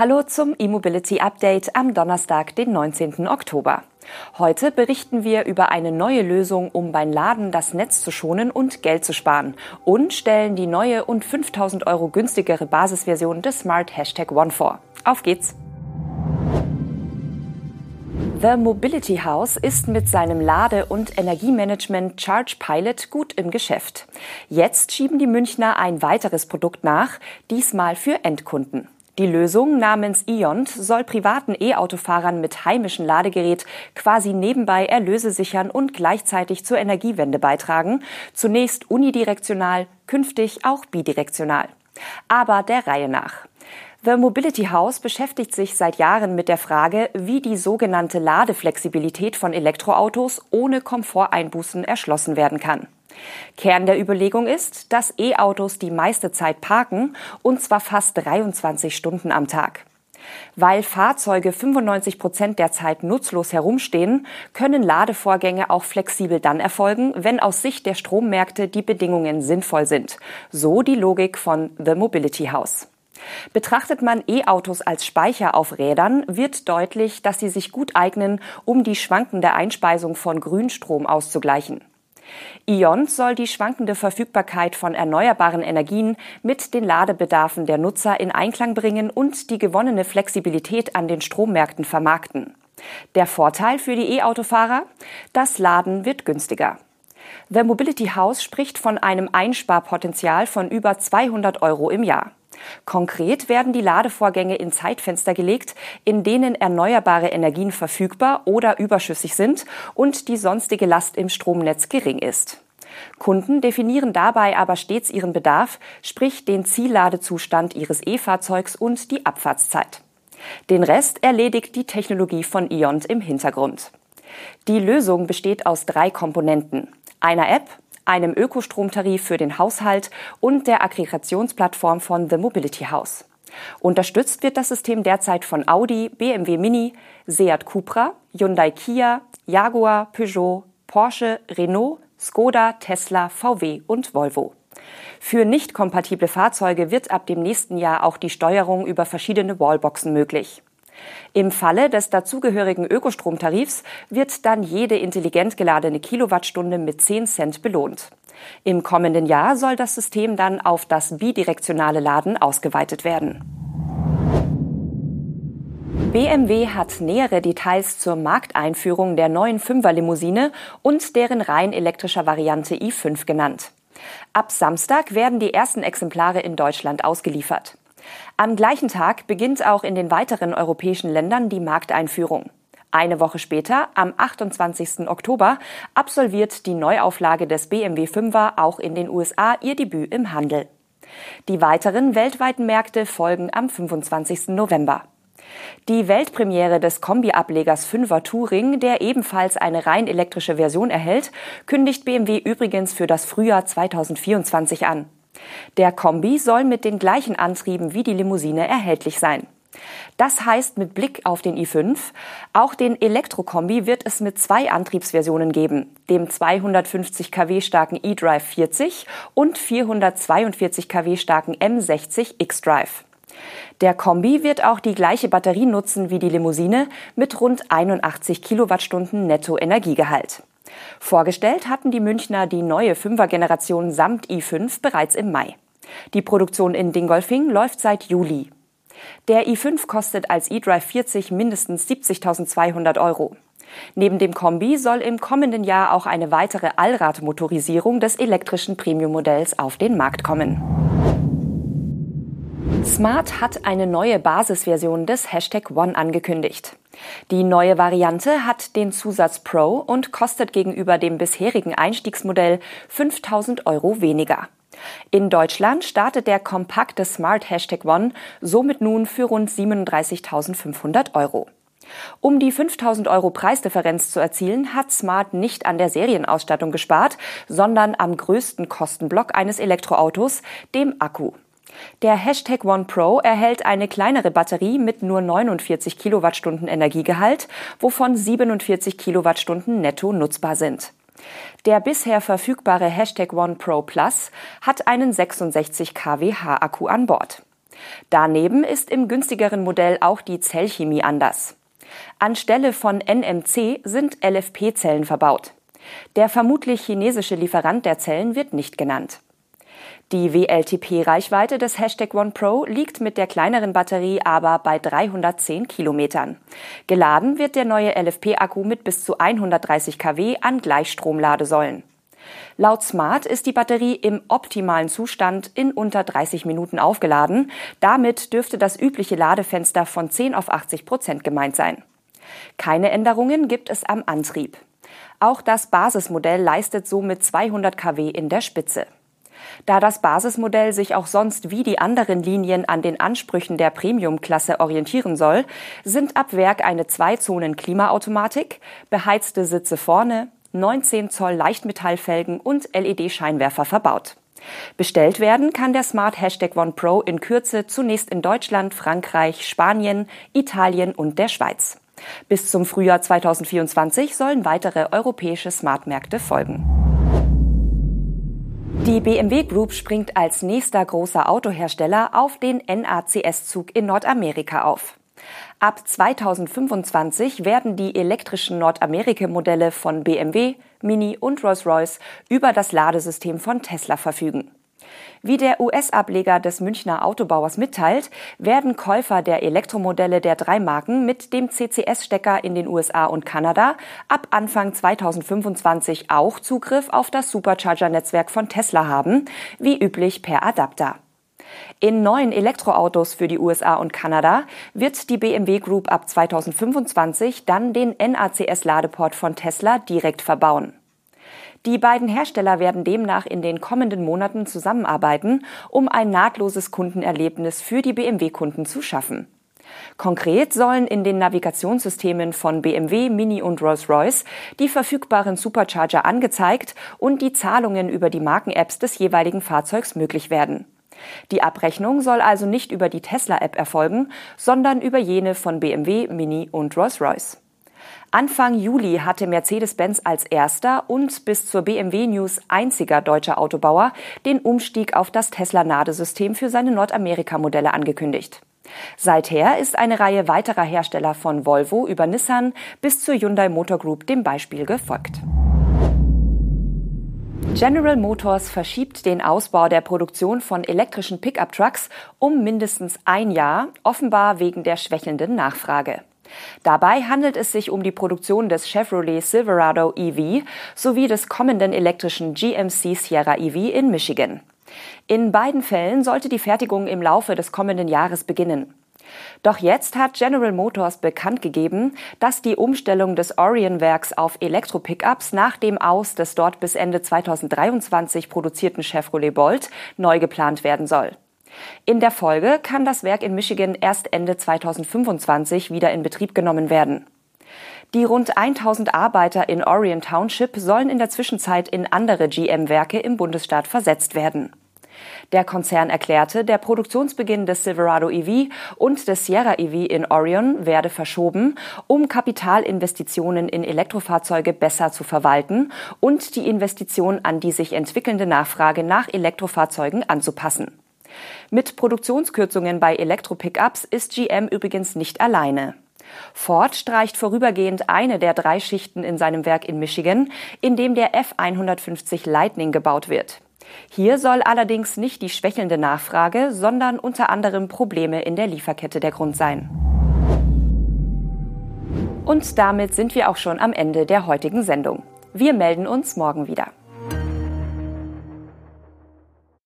Hallo zum E-Mobility Update am Donnerstag, den 19. Oktober. Heute berichten wir über eine neue Lösung, um beim Laden das Netz zu schonen und Geld zu sparen und stellen die neue und 5000 Euro günstigere Basisversion des Smart Hashtag One vor. Auf geht's! The Mobility House ist mit seinem Lade- und Energiemanagement Charge Pilot gut im Geschäft. Jetzt schieben die Münchner ein weiteres Produkt nach, diesmal für Endkunden. Die Lösung namens Iont soll privaten E-Autofahrern mit heimischem Ladegerät quasi nebenbei Erlöse sichern und gleichzeitig zur Energiewende beitragen. Zunächst unidirektional, künftig auch bidirektional. Aber der Reihe nach. The Mobility House beschäftigt sich seit Jahren mit der Frage, wie die sogenannte Ladeflexibilität von Elektroautos ohne Komforteinbußen erschlossen werden kann. Kern der Überlegung ist, dass E-Autos die meiste Zeit parken, und zwar fast 23 Stunden am Tag. Weil Fahrzeuge 95 Prozent der Zeit nutzlos herumstehen, können Ladevorgänge auch flexibel dann erfolgen, wenn aus Sicht der Strommärkte die Bedingungen sinnvoll sind. So die Logik von The Mobility House. Betrachtet man E-Autos als Speicher auf Rädern, wird deutlich, dass sie sich gut eignen, um die schwankende Einspeisung von Grünstrom auszugleichen. Ion soll die schwankende Verfügbarkeit von erneuerbaren Energien mit den Ladebedarfen der Nutzer in Einklang bringen und die gewonnene Flexibilität an den Strommärkten vermarkten. Der Vorteil für die E-Autofahrer? Das Laden wird günstiger. The Mobility House spricht von einem Einsparpotenzial von über 200 Euro im Jahr. Konkret werden die Ladevorgänge in Zeitfenster gelegt, in denen erneuerbare Energien verfügbar oder überschüssig sind und die sonstige Last im Stromnetz gering ist. Kunden definieren dabei aber stets ihren Bedarf, sprich den Zielladezustand ihres E-Fahrzeugs und die Abfahrtszeit. Den Rest erledigt die Technologie von Iont im Hintergrund. Die Lösung besteht aus drei Komponenten. Einer App, einem Ökostromtarif für den Haushalt und der Aggregationsplattform von The Mobility House. Unterstützt wird das System derzeit von Audi, BMW Mini, Seat Cupra, Hyundai Kia, Jaguar, Peugeot, Porsche, Renault, Skoda, Tesla, VW und Volvo. Für nicht kompatible Fahrzeuge wird ab dem nächsten Jahr auch die Steuerung über verschiedene Wallboxen möglich. Im Falle des dazugehörigen Ökostromtarifs wird dann jede intelligent geladene Kilowattstunde mit 10 Cent belohnt. Im kommenden Jahr soll das System dann auf das bidirektionale Laden ausgeweitet werden. BMW hat nähere Details zur Markteinführung der neuen Fünfer-Limousine und deren rein elektrischer Variante i5 genannt. Ab Samstag werden die ersten Exemplare in Deutschland ausgeliefert. Am gleichen Tag beginnt auch in den weiteren europäischen Ländern die Markteinführung. Eine Woche später, am 28. Oktober, absolviert die Neuauflage des BMW 5er auch in den USA ihr Debüt im Handel. Die weiteren weltweiten Märkte folgen am 25. November. Die Weltpremiere des Kombi-Ablegers 5er Touring, der ebenfalls eine rein elektrische Version erhält, kündigt BMW übrigens für das Frühjahr 2024 an. Der Kombi soll mit den gleichen Antrieben wie die Limousine erhältlich sein. Das heißt mit Blick auf den i5, auch den Elektrokombi wird es mit zwei Antriebsversionen geben, dem 250 kW starken eDrive 40 und 442 kW starken M60 xDrive. Der Kombi wird auch die gleiche Batterie nutzen wie die Limousine mit rund 81 Kilowattstunden Netto-Energiegehalt. Vorgestellt hatten die Münchner die neue Fünfer-Generation samt i5 bereits im Mai. Die Produktion in Dingolfing läuft seit Juli. Der i5 kostet als eDrive 40 mindestens 70.200 Euro. Neben dem Kombi soll im kommenden Jahr auch eine weitere Allradmotorisierung des elektrischen Premium-Modells auf den Markt kommen. Smart hat eine neue Basisversion des Hashtag One angekündigt. Die neue Variante hat den Zusatz Pro und kostet gegenüber dem bisherigen Einstiegsmodell 5000 Euro weniger. In Deutschland startet der kompakte Smart Hashtag One somit nun für rund 37.500 Euro. Um die 5000 Euro Preisdifferenz zu erzielen, hat Smart nicht an der Serienausstattung gespart, sondern am größten Kostenblock eines Elektroautos, dem Akku. Der Hashtag One Pro erhält eine kleinere Batterie mit nur 49 Kilowattstunden Energiegehalt, wovon 47 Kilowattstunden netto nutzbar sind. Der bisher verfügbare Hashtag One Pro Plus hat einen 66 kWh Akku an Bord. Daneben ist im günstigeren Modell auch die Zellchemie anders. Anstelle von NMC sind LFP-Zellen verbaut. Der vermutlich chinesische Lieferant der Zellen wird nicht genannt. Die WLTP-Reichweite des Hashtag OnePro liegt mit der kleineren Batterie aber bei 310 Kilometern. Geladen wird der neue LFP-Akku mit bis zu 130 kW an Gleichstromladesäulen. Laut Smart ist die Batterie im optimalen Zustand in unter 30 Minuten aufgeladen. Damit dürfte das übliche Ladefenster von 10 auf 80 Prozent gemeint sein. Keine Änderungen gibt es am Antrieb. Auch das Basismodell leistet somit 200 kW in der Spitze. Da das Basismodell sich auch sonst wie die anderen Linien an den Ansprüchen der Premium-Klasse orientieren soll, sind ab Werk eine Zwei-Zonen-Klimaautomatik, beheizte Sitze vorne, 19 Zoll Leichtmetallfelgen und LED-Scheinwerfer verbaut. Bestellt werden kann der Smart Hashtag One Pro in Kürze zunächst in Deutschland, Frankreich, Spanien, Italien und der Schweiz. Bis zum Frühjahr 2024 sollen weitere europäische Smartmärkte folgen. Die BMW Group springt als nächster großer Autohersteller auf den NACS-Zug in Nordamerika auf. Ab 2025 werden die elektrischen Nordamerika-Modelle von BMW, Mini und Rolls-Royce über das Ladesystem von Tesla verfügen. Wie der US-Ableger des Münchner Autobauers mitteilt, werden Käufer der Elektromodelle der drei Marken mit dem CCS-Stecker in den USA und Kanada ab Anfang 2025 auch Zugriff auf das Supercharger-Netzwerk von Tesla haben, wie üblich per Adapter. In neuen Elektroautos für die USA und Kanada wird die BMW Group ab 2025 dann den NACS-Ladeport von Tesla direkt verbauen. Die beiden Hersteller werden demnach in den kommenden Monaten zusammenarbeiten, um ein nahtloses Kundenerlebnis für die BMW-Kunden zu schaffen. Konkret sollen in den Navigationssystemen von BMW, Mini und Rolls-Royce die verfügbaren Supercharger angezeigt und die Zahlungen über die Marken-Apps des jeweiligen Fahrzeugs möglich werden. Die Abrechnung soll also nicht über die Tesla-App erfolgen, sondern über jene von BMW, Mini und Rolls-Royce. Anfang Juli hatte Mercedes-Benz als erster und bis zur BMW News einziger deutscher Autobauer den Umstieg auf das Tesla-Nadesystem für seine Nordamerika-Modelle angekündigt. Seither ist eine Reihe weiterer Hersteller von Volvo über Nissan bis zur Hyundai Motor Group dem Beispiel gefolgt. General Motors verschiebt den Ausbau der Produktion von elektrischen Pickup-Trucks um mindestens ein Jahr, offenbar wegen der schwächelnden Nachfrage. Dabei handelt es sich um die Produktion des Chevrolet Silverado EV sowie des kommenden elektrischen GMC Sierra EV in Michigan. In beiden Fällen sollte die Fertigung im Laufe des kommenden Jahres beginnen. Doch jetzt hat General Motors bekannt gegeben, dass die Umstellung des Orion-Werks auf Elektro-Pickups nach dem Aus des dort bis Ende 2023 produzierten Chevrolet Bolt neu geplant werden soll. In der Folge kann das Werk in Michigan erst Ende 2025 wieder in Betrieb genommen werden. Die rund 1000 Arbeiter in Orion Township sollen in der Zwischenzeit in andere GM-Werke im Bundesstaat versetzt werden. Der Konzern erklärte, der Produktionsbeginn des Silverado EV und des Sierra EV in Orion werde verschoben, um Kapitalinvestitionen in Elektrofahrzeuge besser zu verwalten und die Investition an die sich entwickelnde Nachfrage nach Elektrofahrzeugen anzupassen. Mit Produktionskürzungen bei Elektro-Pickups ist GM übrigens nicht alleine. Ford streicht vorübergehend eine der drei Schichten in seinem Werk in Michigan, in dem der F150 Lightning gebaut wird. Hier soll allerdings nicht die schwächelnde Nachfrage, sondern unter anderem Probleme in der Lieferkette der Grund sein. Und damit sind wir auch schon am Ende der heutigen Sendung. Wir melden uns morgen wieder.